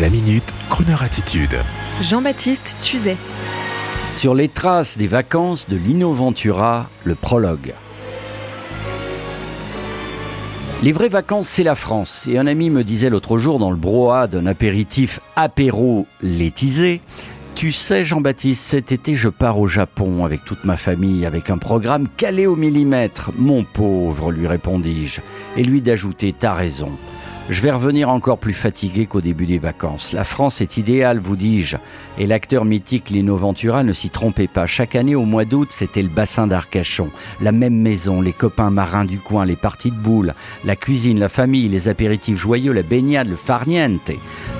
La minute, Kroneur attitude. Jean-Baptiste Tuzet. Sur les traces des vacances de Lino Ventura, le prologue. Les vraies vacances, c'est la France. Et un ami me disait l'autre jour dans le brouhaha d'un apéritif apéro létisé tu sais, Jean-Baptiste, cet été, je pars au Japon avec toute ma famille, avec un programme calé au millimètre. Mon pauvre, lui répondis-je, et lui d'ajouter, t'as raison. Je vais revenir encore plus fatigué qu'au début des vacances. La France est idéale, vous dis-je. Et l'acteur mythique Lino Ventura ne s'y trompait pas. Chaque année, au mois d'août, c'était le bassin d'Arcachon. La même maison, les copains marins du coin, les parties de boules, la cuisine, la famille, les apéritifs joyeux, la baignade, le farniente.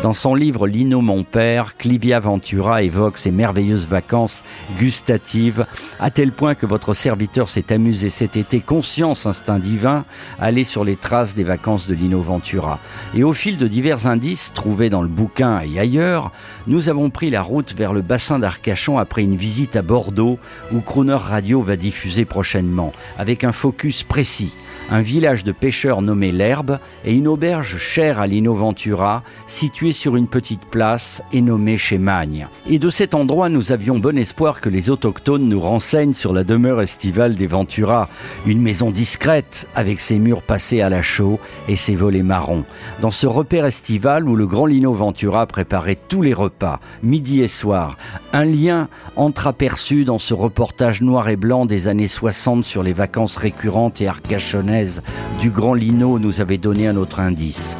Dans son livre Lino mon père, Clivia Ventura évoque ses merveilleuses vacances gustatives, à tel point que votre serviteur s'est amusé cet été, conscience instinct divin, aller sur les traces des vacances de Lino Ventura. Et au fil de divers indices trouvés dans le bouquin et ailleurs, nous avons pris la route vers le bassin d'Arcachon après une visite à Bordeaux où Crooner Radio va diffuser prochainement, avec un focus précis. Un village de pêcheurs nommé L'Herbe et une auberge chère à Lino Ventura, située sur une petite place et nommée chez Magne. Et de cet endroit, nous avions bon espoir que les autochtones nous renseignent sur la demeure estivale des Ventura, une maison discrète avec ses murs passés à la chaux et ses volets marrons dans ce repère estival où le grand Lino Ventura préparait tous les repas, midi et soir. Un lien entreaperçu dans ce reportage noir et blanc des années 60 sur les vacances récurrentes et arcachonnaises du grand Lino nous avait donné un autre indice.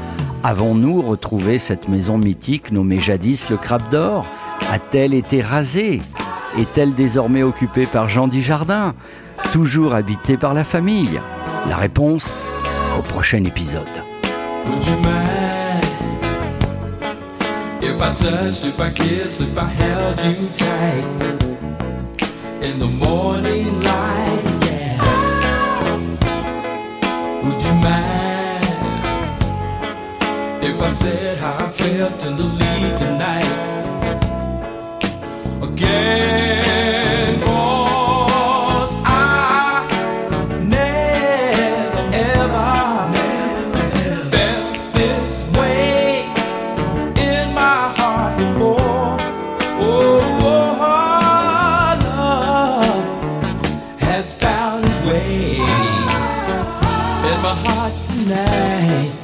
Avons-nous retrouvé cette maison mythique nommée jadis le Crabe d'Or? A-t-elle été rasée? Est-elle désormais occupée par Jean Dujardin? Toujours habitée par la famille? La réponse au prochain épisode. Said how I felt in the lead tonight? Again. 'cause I never ever felt this way in my heart before. Oh, oh love has found its way in my heart tonight.